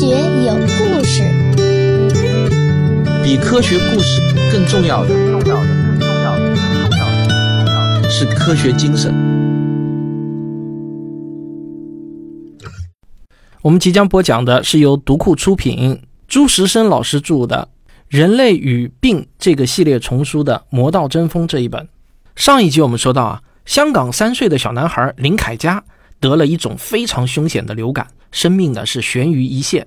学有故事，比科学故事更重要的，重要的，更重要的，更重要的，重要的是科学精神。我们即将播讲的是由读库出品、朱时生老师著的《人类与病》这个系列丛书的《魔道争锋》这一本。上一集我们说到啊，香港三岁的小男孩林凯佳得了一种非常凶险的流感，生命呢是悬于一线。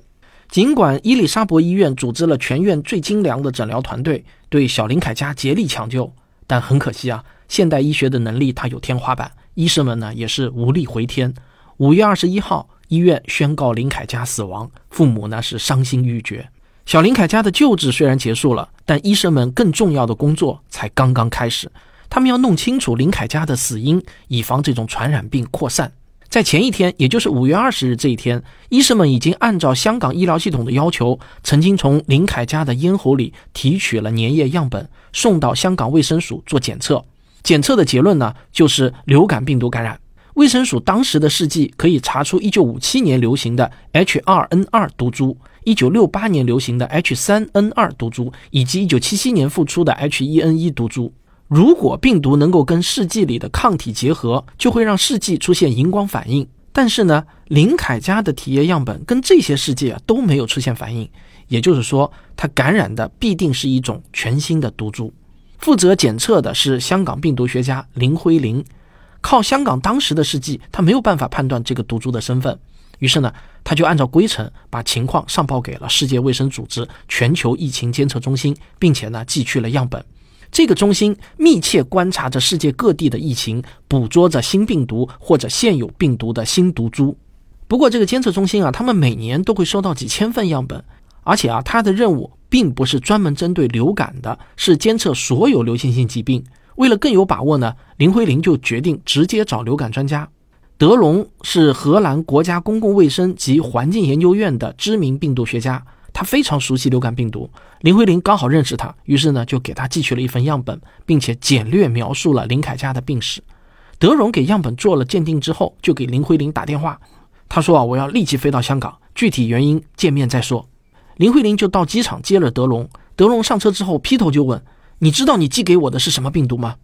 尽管伊丽莎白医院组织了全院最精良的诊疗团队对小林凯佳竭力抢救，但很可惜啊，现代医学的能力它有天花板，医生们呢也是无力回天。五月二十一号。医院宣告林凯佳死亡，父母呢是伤心欲绝。小林凯佳的救治虽然结束了，但医生们更重要的工作才刚刚开始。他们要弄清楚林凯佳的死因，以防这种传染病扩散。在前一天，也就是五月二十日这一天，医生们已经按照香港医疗系统的要求，曾经从林凯家的咽喉里提取了粘液样本，送到香港卫生署做检测。检测的结论呢，就是流感病毒感染。卫生署当时的试剂可以查出1957年流行的 H2N2 毒株、1968年流行的 H3N2 毒株，以及1977年复出的 H1N1 毒株。如果病毒能够跟试剂里的抗体结合，就会让试剂出现荧光反应。但是呢，林凯家的体液样本跟这些试剂啊都没有出现反应，也就是说，他感染的必定是一种全新的毒株。负责检测的是香港病毒学家林辉林。靠香港当时的试剂，他没有办法判断这个毒株的身份，于是呢，他就按照规程把情况上报给了世界卫生组织全球疫情监测中心，并且呢，寄去了样本。这个中心密切观察着世界各地的疫情，捕捉着新病毒或者现有病毒的新毒株。不过，这个监测中心啊，他们每年都会收到几千份样本，而且啊，他的任务并不是专门针对流感的，是监测所有流行性疾病。为了更有把握呢，林徽林就决定直接找流感专家。德隆是荷兰国家公共卫生及环境研究院的知名病毒学家，非常熟悉流感病毒。林徽玲刚好认识他，于是呢就给他寄去了一份样本，并且简略描述了林凯家的病史。德荣给样本做了鉴定之后，就给林徽玲打电话，他说啊，我要立即飞到香港，具体原因见面再说。林徽玲就到机场接了德荣，德荣上车之后劈头就问。你知道你寄给我的是什么病毒吗？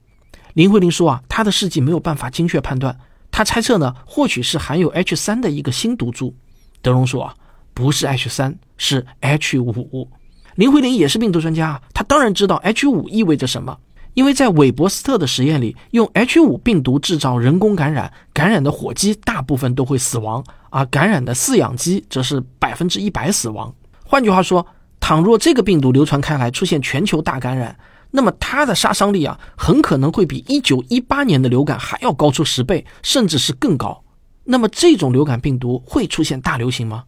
林慧玲说啊，他的试剂没有办法精确判断，他猜测呢，或许是含有 H 三的一个新毒株。德荣说啊，不是 H 三，是 H 五。林慧玲也是病毒专家，他当然知道 H 五意味着什么，因为在韦伯斯特的实验里，用 H 五病毒制造人工感染，感染的火鸡大部分都会死亡，而感染的饲养鸡则是百分之一百死亡。换句话说，倘若这个病毒流传开来，出现全球大感染，那么它的杀伤力啊，很可能会比一九一八年的流感还要高出十倍，甚至是更高。那么这种流感病毒会出现大流行吗？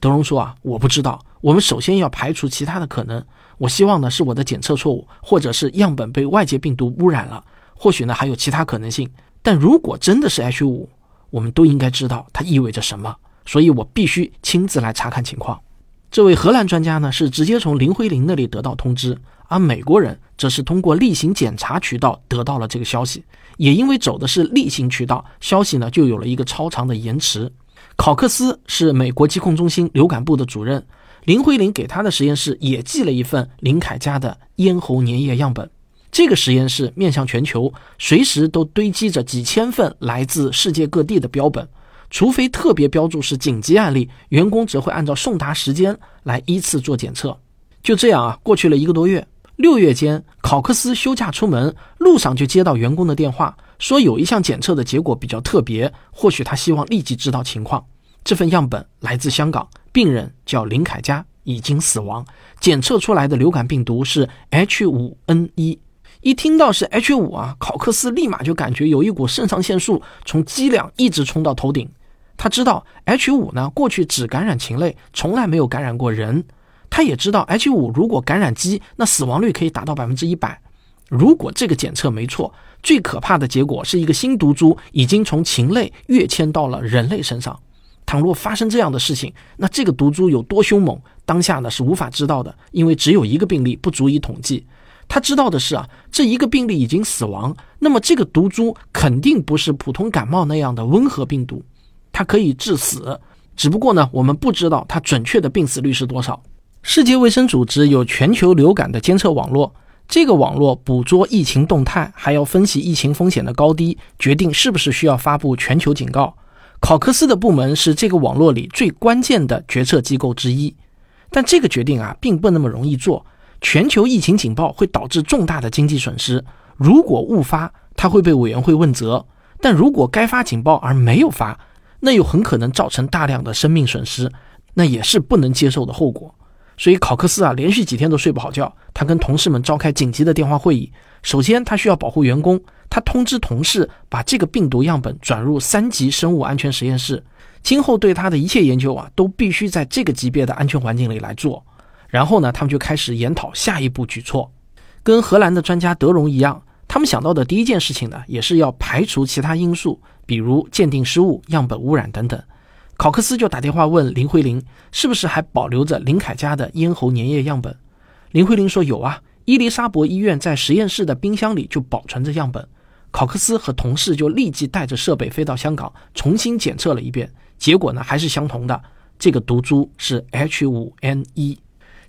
德荣说啊，我不知道。我们首先要排除其他的可能。我希望呢是我的检测错误，或者是样本被外界病毒污染了。或许呢还有其他可能性。但如果真的是 H 五，我们都应该知道它意味着什么。所以我必须亲自来查看情况。这位荷兰专家呢是直接从林徽林那里得到通知。而美国人则是通过例行检查渠道得到了这个消息，也因为走的是例行渠道，消息呢就有了一个超长的延迟。考克斯是美国疾控中心流感部的主任，林徽林给他的实验室也寄了一份林凯家的咽喉粘液样本。这个实验室面向全球，随时都堆积着几千份来自世界各地的标本，除非特别标注是紧急案例，员工则会按照送达时间来依次做检测。就这样啊，过去了一个多月。六月间，考克斯休假出门，路上就接到员工的电话，说有一项检测的结果比较特别，或许他希望立即知道情况。这份样本来自香港，病人叫林凯佳，已经死亡。检测出来的流感病毒是 H5N1。一听到是 H5 啊，考克斯立马就感觉有一股肾上腺素从脊梁一直冲到头顶。他知道 H5 呢，过去只感染禽类，从来没有感染过人。他也知道 H 五如果感染鸡，那死亡率可以达到百分之一百。如果这个检测没错，最可怕的结果是一个新毒株已经从禽类跃迁到了人类身上。倘若发生这样的事情，那这个毒株有多凶猛，当下呢是无法知道的，因为只有一个病例，不足以统计。他知道的是啊，这一个病例已经死亡，那么这个毒株肯定不是普通感冒那样的温和病毒，它可以致死。只不过呢，我们不知道它准确的病死率是多少。世界卫生组织有全球流感的监测网络，这个网络捕捉疫情动态，还要分析疫情风险的高低，决定是不是需要发布全球警告。考克斯的部门是这个网络里最关键的决策机构之一，但这个决定啊，并不那么容易做。全球疫情警报会导致重大的经济损失，如果误发，它会被委员会问责；但如果该发警报而没有发，那又很可能造成大量的生命损失，那也是不能接受的后果。所以考克斯啊，连续几天都睡不好觉。他跟同事们召开紧急的电话会议。首先，他需要保护员工，他通知同事把这个病毒样本转入三级生物安全实验室，今后对他的一切研究啊，都必须在这个级别的安全环境里来做。然后呢，他们就开始研讨下一步举措。跟荷兰的专家德荣一样，他们想到的第一件事情呢，也是要排除其他因素，比如鉴定失误、样本污染等等。考克斯就打电话问林徽玲，是不是还保留着林凯家的咽喉粘液样本？林徽玲说有啊，伊丽莎伯医院在实验室的冰箱里就保存着样本。考克斯和同事就立即带着设备飞到香港，重新检测了一遍，结果呢还是相同的，这个毒株是 H5N1。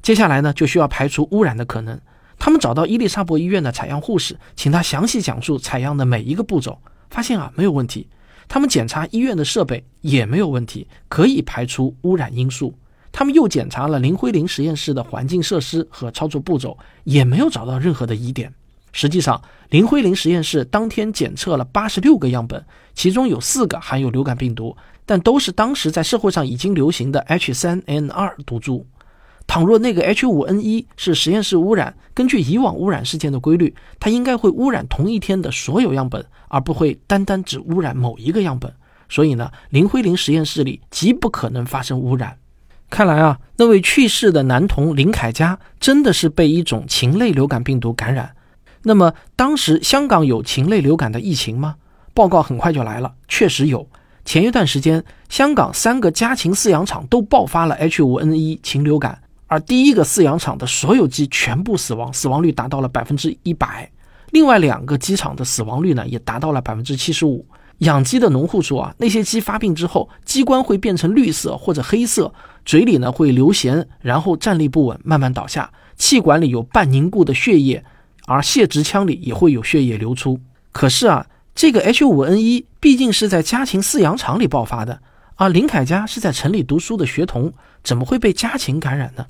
接下来呢就需要排除污染的可能。他们找到伊丽莎伯医院的采样护士，请他详细讲述采样的每一个步骤，发现啊没有问题。他们检查医院的设备也没有问题，可以排除污染因素。他们又检查了林徽林实验室的环境设施和操作步骤，也没有找到任何的疑点。实际上，林徽林实验室当天检测了八十六个样本，其中有四个含有流感病毒，但都是当时在社会上已经流行的 H3N2 毒株。倘若那个 H5N1 是实验室污染，根据以往污染事件的规律，它应该会污染同一天的所有样本，而不会单单只污染某一个样本。所以呢，林徽林实验室里极不可能发生污染。看来啊，那位去世的男童林凯佳真的是被一种禽类流感病毒感染。那么，当时香港有禽类流感的疫情吗？报告很快就来了，确实有。前一段时间，香港三个家禽饲养场都爆发了 H5N1 禽流感。而第一个饲养场的所有鸡全部死亡，死亡率达到了百分之一百。另外两个鸡场的死亡率呢，也达到了百分之七十五。养鸡的农户说啊，那些鸡发病之后，鸡冠会变成绿色或者黑色，嘴里呢会流涎，然后站立不稳，慢慢倒下。气管里有半凝固的血液，而泄殖腔里也会有血液流出。可是啊，这个 H5N1 毕竟是在家禽饲养场里爆发的，而林凯家是在城里读书的学童，怎么会被家禽感染呢？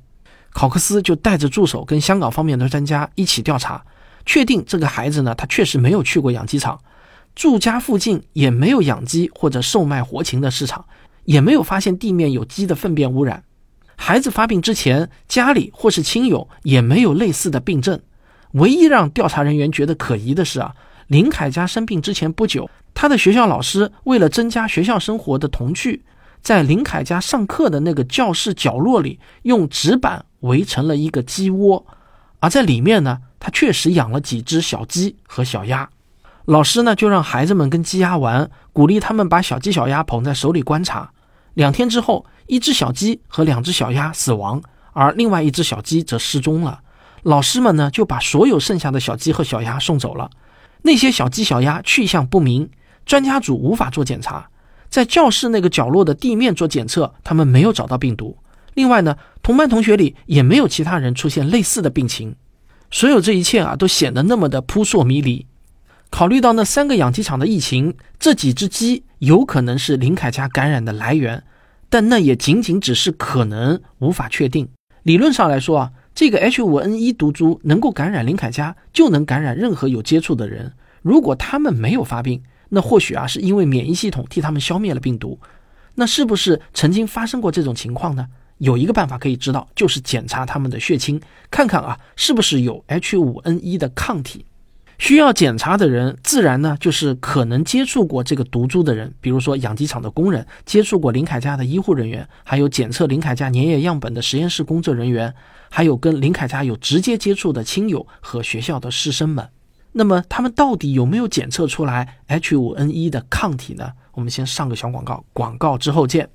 考克斯就带着助手跟香港方面的专家一起调查，确定这个孩子呢，他确实没有去过养鸡场，住家附近也没有养鸡或者售卖活禽的市场，也没有发现地面有鸡的粪便污染。孩子发病之前，家里或是亲友也没有类似的病症。唯一让调查人员觉得可疑的是啊，林凯家生病之前不久，他的学校老师为了增加学校生活的童趣。在林凯家上课的那个教室角落里，用纸板围成了一个鸡窝，而在里面呢，他确实养了几只小鸡和小鸭。老师呢，就让孩子们跟鸡鸭玩，鼓励他们把小鸡小鸭捧在手里观察。两天之后，一只小鸡和两只小鸭死亡，而另外一只小鸡则失踪了。老师们呢，就把所有剩下的小鸡和小鸭送走了。那些小鸡小鸭去向不明，专家组无法做检查。在教室那个角落的地面做检测，他们没有找到病毒。另外呢，同班同学里也没有其他人出现类似的病情。所有这一切啊，都显得那么的扑朔迷离。考虑到那三个养鸡场的疫情，这几只鸡有可能是林凯家感染的来源，但那也仅仅只是可能，无法确定。理论上来说啊，这个 H5N1 毒株能够感染林凯家，就能感染任何有接触的人。如果他们没有发病，那或许啊，是因为免疫系统替他们消灭了病毒。那是不是曾经发生过这种情况呢？有一个办法可以知道，就是检查他们的血清，看看啊，是不是有 H5N1 的抗体。需要检查的人，自然呢就是可能接触过这个毒株的人，比如说养鸡场的工人，接触过林凯家的医护人员，还有检测林凯家粘液样本的实验室工作人员，还有跟林凯家有直接接触的亲友和学校的师生们。那么他们到底有没有检测出来 H5N1 的抗体呢？我们先上个小广告，广告之后见。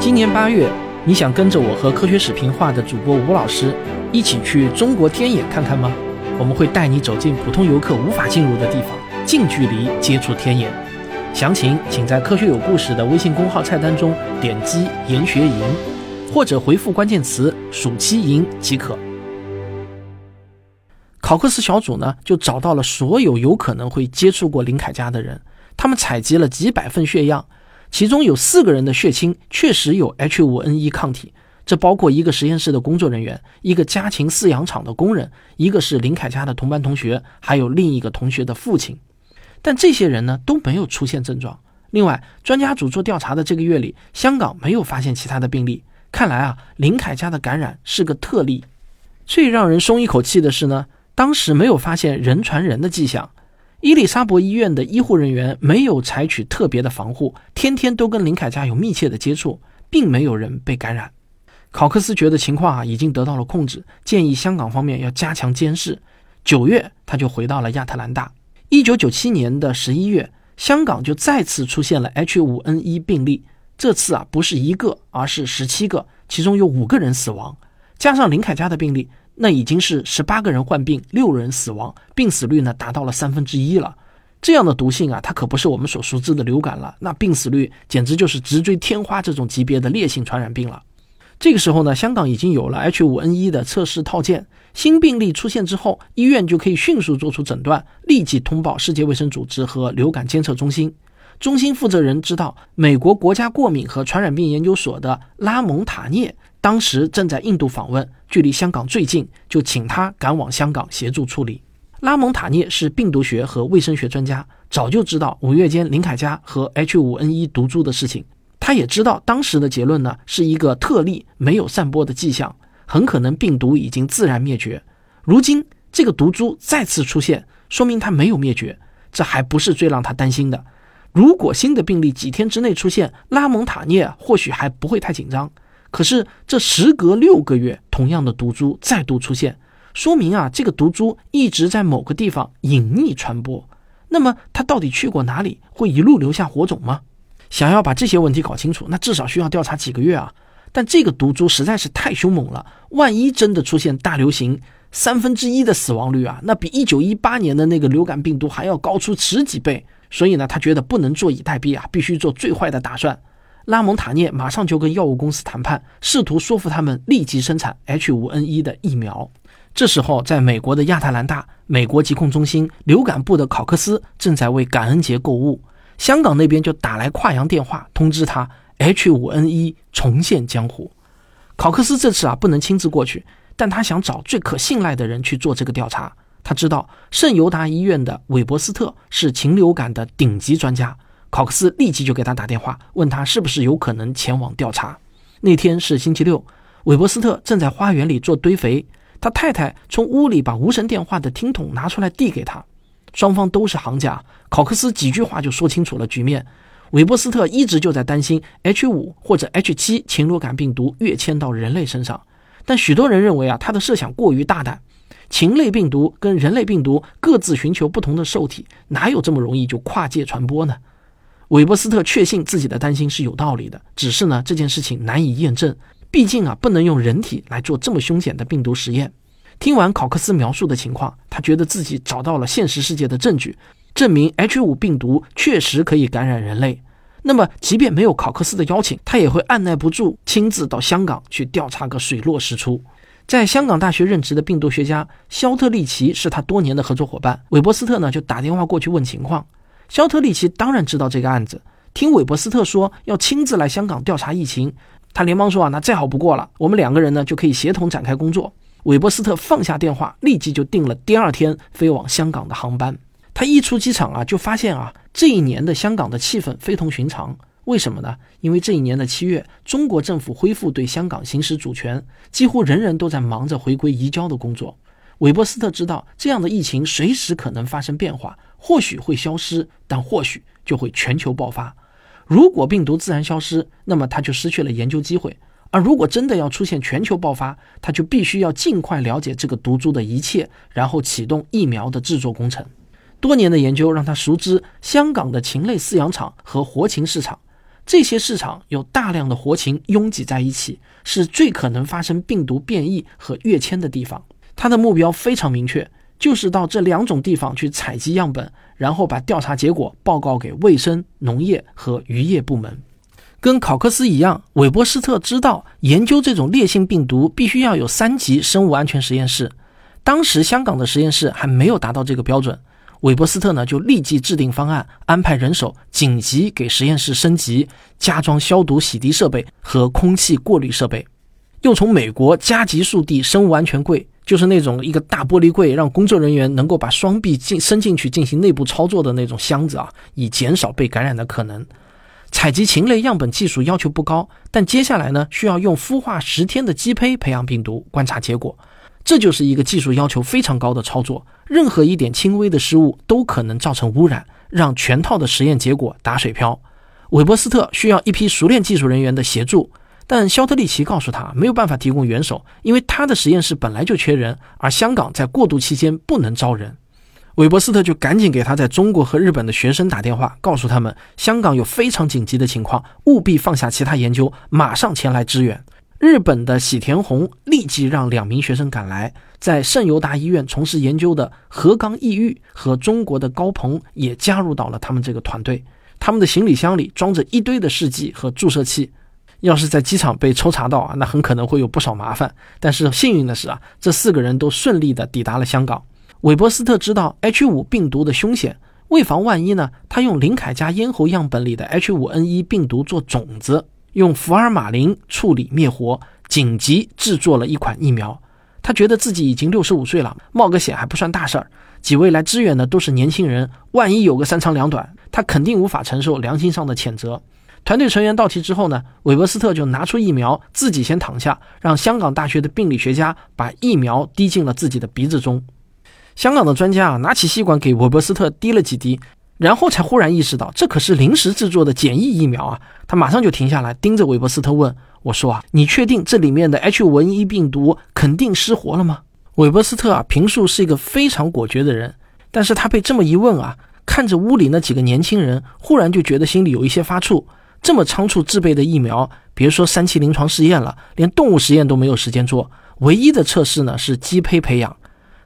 今年八月，你想跟着我和科学史评话的主播吴老师一起去中国天眼看看吗？我们会带你走进普通游客无法进入的地方，近距离接触天眼。详情请在“科学有故事”的微信公号菜单中点击“研学营”，或者回复关键词“暑期营”即可。考克斯小组呢，就找到了所有有可能会接触过林凯家的人，他们采集了几百份血样，其中有四个人的血清确实有 H5N1 抗体，这包括一个实验室的工作人员，一个家禽饲养场的工人，一个是林凯家的同班同学，还有另一个同学的父亲。但这些人呢都没有出现症状。另外，专家组做调查的这个月里，香港没有发现其他的病例，看来啊，林凯家的感染是个特例。最让人松一口气的是呢。当时没有发现人传人的迹象，伊丽莎白医院的医护人员没有采取特别的防护，天天都跟林凯家有密切的接触，并没有人被感染。考克斯觉得情况啊已经得到了控制，建议香港方面要加强监视。九月，他就回到了亚特兰大。一九九七年的十一月，香港就再次出现了 H5N1 病例，这次啊不是一个，而是十七个，其中有五个人死亡，加上林凯家的病例。那已经是十八个人患病，六人死亡，病死率呢达到了三分之一了。这样的毒性啊，它可不是我们所熟知的流感了，那病死率简直就是直追天花这种级别的烈性传染病了。这个时候呢，香港已经有了 H5N1 的测试套件，新病例出现之后，医院就可以迅速做出诊断，立即通报世界卫生组织和流感监测中心。中心负责人知道美国国家过敏和传染病研究所的拉蒙塔涅。当时正在印度访问，距离香港最近，就请他赶往香港协助处理。拉蒙塔涅是病毒学和卫生学专家，早就知道五月间林凯家和 H5N1 毒株的事情。他也知道当时的结论呢是一个特例，没有散播的迹象，很可能病毒已经自然灭绝。如今这个毒株再次出现，说明它没有灭绝，这还不是最让他担心的。如果新的病例几天之内出现，拉蒙塔涅或许还不会太紧张。可是，这时隔六个月，同样的毒株再度出现，说明啊，这个毒株一直在某个地方隐匿传播。那么，它到底去过哪里？会一路留下火种吗？想要把这些问题搞清楚，那至少需要调查几个月啊！但这个毒株实在是太凶猛了，万一真的出现大流行，三分之一的死亡率啊，那比一九一八年的那个流感病毒还要高出十几倍。所以呢，他觉得不能坐以待毙啊，必须做最坏的打算。拉蒙塔涅马上就跟药物公司谈判，试图说服他们立即生产 H5N1 的疫苗。这时候，在美国的亚特兰大，美国疾控中心流感部的考克斯正在为感恩节购物。香港那边就打来跨洋电话通知他，H5N1 重现江湖。考克斯这次啊不能亲自过去，但他想找最可信赖的人去做这个调查。他知道圣犹达医院的韦伯斯特是禽流感的顶级专家。考克斯立即就给他打电话，问他是不是有可能前往调查。那天是星期六，韦伯斯特正在花园里做堆肥，他太太从屋里把无绳电话的听筒拿出来递给他。双方都是行家，考克斯几句话就说清楚了局面。韦伯斯特一直就在担心 H 五或者 H 七禽流感病毒跃迁到人类身上，但许多人认为啊，他的设想过于大胆。禽类病毒跟人类病毒各自寻求不同的受体，哪有这么容易就跨界传播呢？韦伯斯特确信自己的担心是有道理的，只是呢这件事情难以验证，毕竟啊不能用人体来做这么凶险的病毒实验。听完考克斯描述的情况，他觉得自己找到了现实世界的证据，证明 H 五病毒确实可以感染人类。那么，即便没有考克斯的邀请，他也会按耐不住，亲自到香港去调查个水落石出。在香港大学任职的病毒学家肖特利奇是他多年的合作伙伴，韦伯斯特呢就打电话过去问情况。肖特利奇当然知道这个案子，听韦伯斯特说要亲自来香港调查疫情，他连忙说啊，那再好不过了，我们两个人呢就可以协同展开工作。韦伯斯特放下电话，立即就订了第二天飞往香港的航班。他一出机场啊，就发现啊，这一年的香港的气氛非同寻常。为什么呢？因为这一年的七月，中国政府恢复对香港行使主权，几乎人人都在忙着回归移交的工作。韦伯斯特知道，这样的疫情随时可能发生变化。或许会消失，但或许就会全球爆发。如果病毒自然消失，那么他就失去了研究机会；而如果真的要出现全球爆发，他就必须要尽快了解这个毒株的一切，然后启动疫苗的制作工程。多年的研究让他熟知香港的禽类饲养场和活禽市场，这些市场有大量的活禽拥挤在一起，是最可能发生病毒变异和跃迁的地方。他的目标非常明确。就是到这两种地方去采集样本，然后把调查结果报告给卫生、农业和渔业部门。跟考克斯一样，韦伯斯特知道研究这种烈性病毒必须要有三级生物安全实验室。当时香港的实验室还没有达到这个标准，韦伯斯特呢就立即制定方案，安排人手，紧急给实验室升级，加装消毒洗涤设备和空气过滤设备，又从美国加急速递生物安全柜，就是那种一个大玻璃柜，让工作人员能够把双臂进伸进去进行内部操作的那种箱子啊，以减少被感染的可能。采集禽类样本技术要求不高，但接下来呢，需要用孵化十天的鸡胚培养病毒，观察结果。这就是一个技术要求非常高的操作，任何一点轻微的失误都可能造成污染，让全套的实验结果打水漂。韦伯斯特需要一批熟练技术人员的协助，但肖特利奇告诉他没有办法提供援手，因为他的实验室本来就缺人，而香港在过渡期间不能招人。韦伯斯特就赶紧给他在中国和日本的学生打电话，告诉他们香港有非常紧急的情况，务必放下其他研究，马上前来支援。日本的喜田宏立即让两名学生赶来，在圣犹达医院从事研究的河冈义裕和中国的高鹏也加入到了他们这个团队。他们的行李箱里装着一堆的试剂和注射器，要是在机场被抽查到啊，那很可能会有不少麻烦。但是幸运的是啊，这四个人都顺利的抵达了香港。韦伯斯特知道 H5 病毒的凶险，为防万一呢，他用林凯家咽喉样本里的 H5N1 病毒做种子，用福尔马林处理灭活，紧急制作了一款疫苗。他觉得自己已经六十五岁了，冒个险还不算大事儿。几位来支援的都是年轻人，万一有个三长两短，他肯定无法承受良心上的谴责。团队成员到齐之后呢，韦伯斯特就拿出疫苗，自己先躺下，让香港大学的病理学家把疫苗滴进了自己的鼻子中。香港的专家啊，拿起吸管给韦伯斯特滴了几滴，然后才忽然意识到这可是临时制作的简易疫苗啊！他马上就停下来，盯着韦伯斯特问：“我说啊，你确定这里面的 H 文一病毒肯定失活了吗？”韦伯斯特啊，平素是一个非常果决的人，但是他被这么一问啊，看着屋里那几个年轻人，忽然就觉得心里有一些发怵。这么仓促制备的疫苗，别说三期临床试验了，连动物实验都没有时间做，唯一的测试呢是鸡胚培养。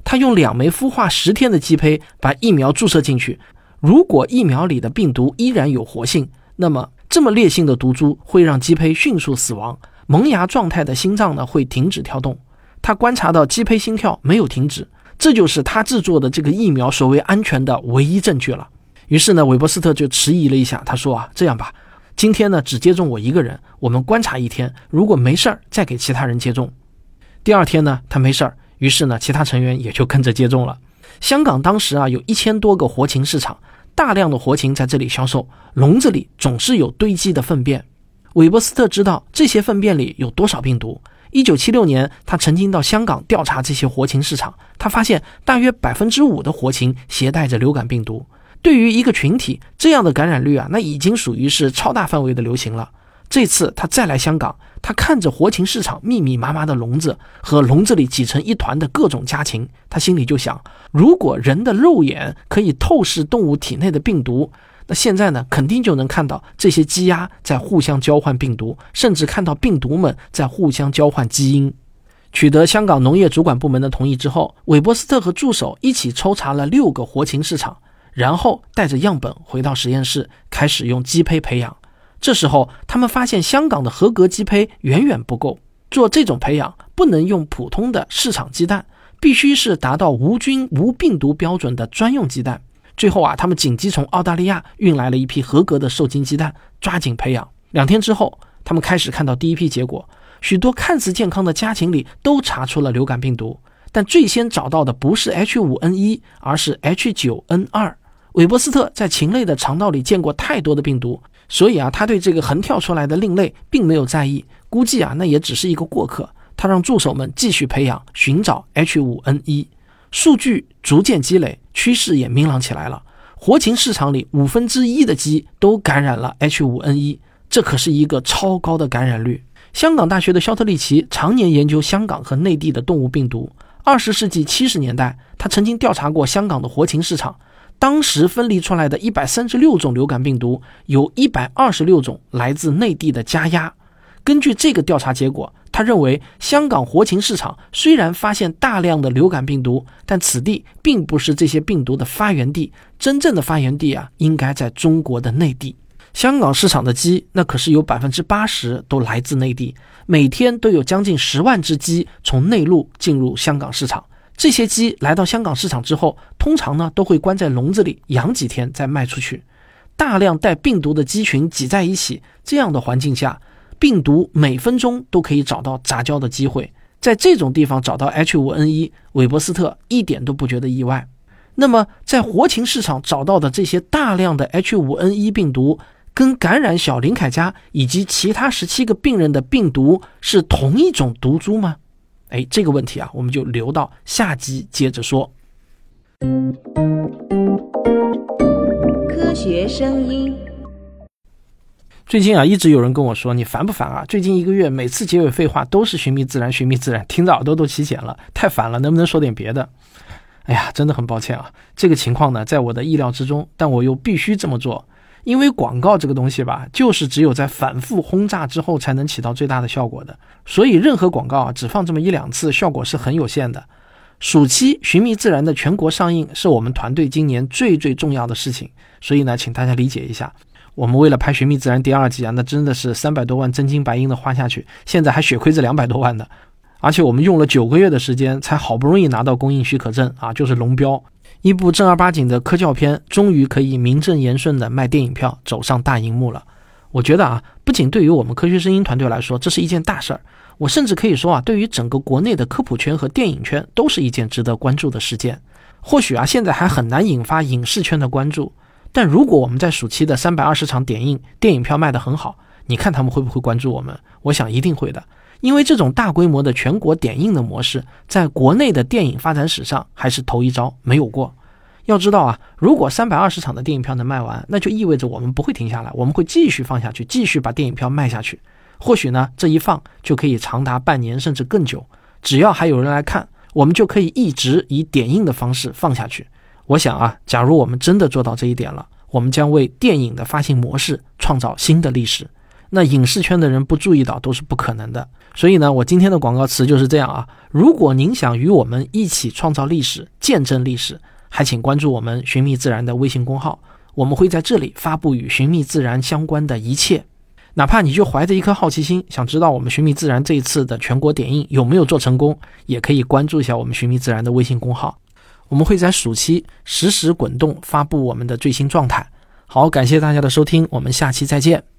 他用两枚孵化十天的鸡胚把疫苗注射进去，如果疫苗里的病毒依然有活性，那么这么烈性的毒株会让鸡胚迅速死亡，萌芽状态的心脏呢会停止跳动。他观察到鸡胚心跳没有停止，这就是他制作的这个疫苗所谓安全的唯一证据了。于是呢，韦伯斯特就迟疑了一下，他说啊，这样吧，今天呢只接种我一个人，我们观察一天，如果没事儿再给其他人接种。第二天呢，他没事儿。于是呢，其他成员也就跟着接种了。香港当时啊，有一千多个活禽市场，大量的活禽在这里销售。笼子里总是有堆积的粪便。韦伯斯特知道这些粪便里有多少病毒。一九七六年，他曾经到香港调查这些活禽市场，他发现大约百分之五的活禽携带着流感病毒。对于一个群体，这样的感染率啊，那已经属于是超大范围的流行了。这次他再来香港，他看着活禽市场密密麻麻的笼子和笼子里挤成一团的各种家禽，他心里就想：如果人的肉眼可以透视动物体内的病毒，那现在呢，肯定就能看到这些鸡鸭在互相交换病毒，甚至看到病毒们在互相交换基因。取得香港农业主管部门的同意之后，韦伯斯特和助手一起抽查了六个活禽市场，然后带着样本回到实验室，开始用鸡胚培养。这时候，他们发现香港的合格鸡胚远远不够。做这种培养，不能用普通的市场鸡蛋，必须是达到无菌无病毒标准的专用鸡蛋。最后啊，他们紧急从澳大利亚运来了一批合格的受精鸡蛋，抓紧培养。两天之后，他们开始看到第一批结果，许多看似健康的家禽里都查出了流感病毒，但最先找到的不是 H5N1，而是 H9N2。韦伯斯特在禽类的肠道里见过太多的病毒。所以啊，他对这个横跳出来的另类并没有在意，估计啊，那也只是一个过客。他让助手们继续培养，寻找 H5N1。数据逐渐积累，趋势也明朗起来了。活禽市场里五分之一的鸡都感染了 H5N1，这可是一个超高的感染率。香港大学的肖特利奇常年研究香港和内地的动物病毒。二十世纪七十年代，他曾经调查过香港的活禽市场。当时分离出来的一百三十六种流感病毒，有一百二十六种来自内地的家鸭。根据这个调查结果，他认为，香港活禽市场虽然发现大量的流感病毒，但此地并不是这些病毒的发源地，真正的发源地啊，应该在中国的内地。香港市场的鸡，那可是有百分之八十都来自内地，每天都有将近十万只鸡从内陆进入香港市场。这些鸡来到香港市场之后，通常呢都会关在笼子里养几天再卖出去。大量带病毒的鸡群挤在一起，这样的环境下。病毒每分钟都可以找到杂交的机会，在这种地方找到 H5N1，韦伯斯特一点都不觉得意外。那么，在活禽市场找到的这些大量的 H5N1 病毒，跟感染小林凯家以及其他十七个病人的病毒是同一种毒株吗？哎，这个问题啊，我们就留到下集接着说。科学声音。最近啊，一直有人跟我说，你烦不烦啊？最近一个月，每次结尾废话都是“寻觅自然，寻觅自然”，听着耳朵都起茧了，太烦了，能不能说点别的？哎呀，真的很抱歉啊，这个情况呢，在我的意料之中，但我又必须这么做，因为广告这个东西吧，就是只有在反复轰炸之后才能起到最大的效果的，所以任何广告啊，只放这么一两次，效果是很有限的。暑期《寻觅自然》的全国上映是我们团队今年最最重要的事情，所以呢，请大家理解一下。我们为了拍《寻觅自然》第二季啊，那真的是三百多万真金白银的花下去，现在还血亏这两百多万的，而且我们用了九个月的时间，才好不容易拿到公映许可证啊，就是龙标，一部正儿八经的科教片，终于可以名正言顺的卖电影票，走上大荧幕了。我觉得啊，不仅对于我们科学声音团队来说，这是一件大事儿，我甚至可以说啊，对于整个国内的科普圈和电影圈，都是一件值得关注的事件。或许啊，现在还很难引发影视圈的关注。但如果我们在暑期的三百二十场点映，电影票卖得很好，你看他们会不会关注我们？我想一定会的，因为这种大规模的全国点映的模式，在国内的电影发展史上还是头一招，没有过。要知道啊，如果三百二十场的电影票能卖完，那就意味着我们不会停下来，我们会继续放下去，继续把电影票卖下去。或许呢，这一放就可以长达半年甚至更久，只要还有人来看，我们就可以一直以点映的方式放下去。我想啊，假如我们真的做到这一点了，我们将为电影的发行模式创造新的历史。那影视圈的人不注意到都是不可能的。所以呢，我今天的广告词就是这样啊。如果您想与我们一起创造历史、见证历史，还请关注我们“寻觅自然”的微信公号，我们会在这里发布与“寻觅自然”相关的一切。哪怕你就怀着一颗好奇心，想知道我们“寻觅自然”这一次的全国点映有没有做成功，也可以关注一下我们“寻觅自然”的微信公号。我们会在暑期实时滚动发布我们的最新状态。好，感谢大家的收听，我们下期再见。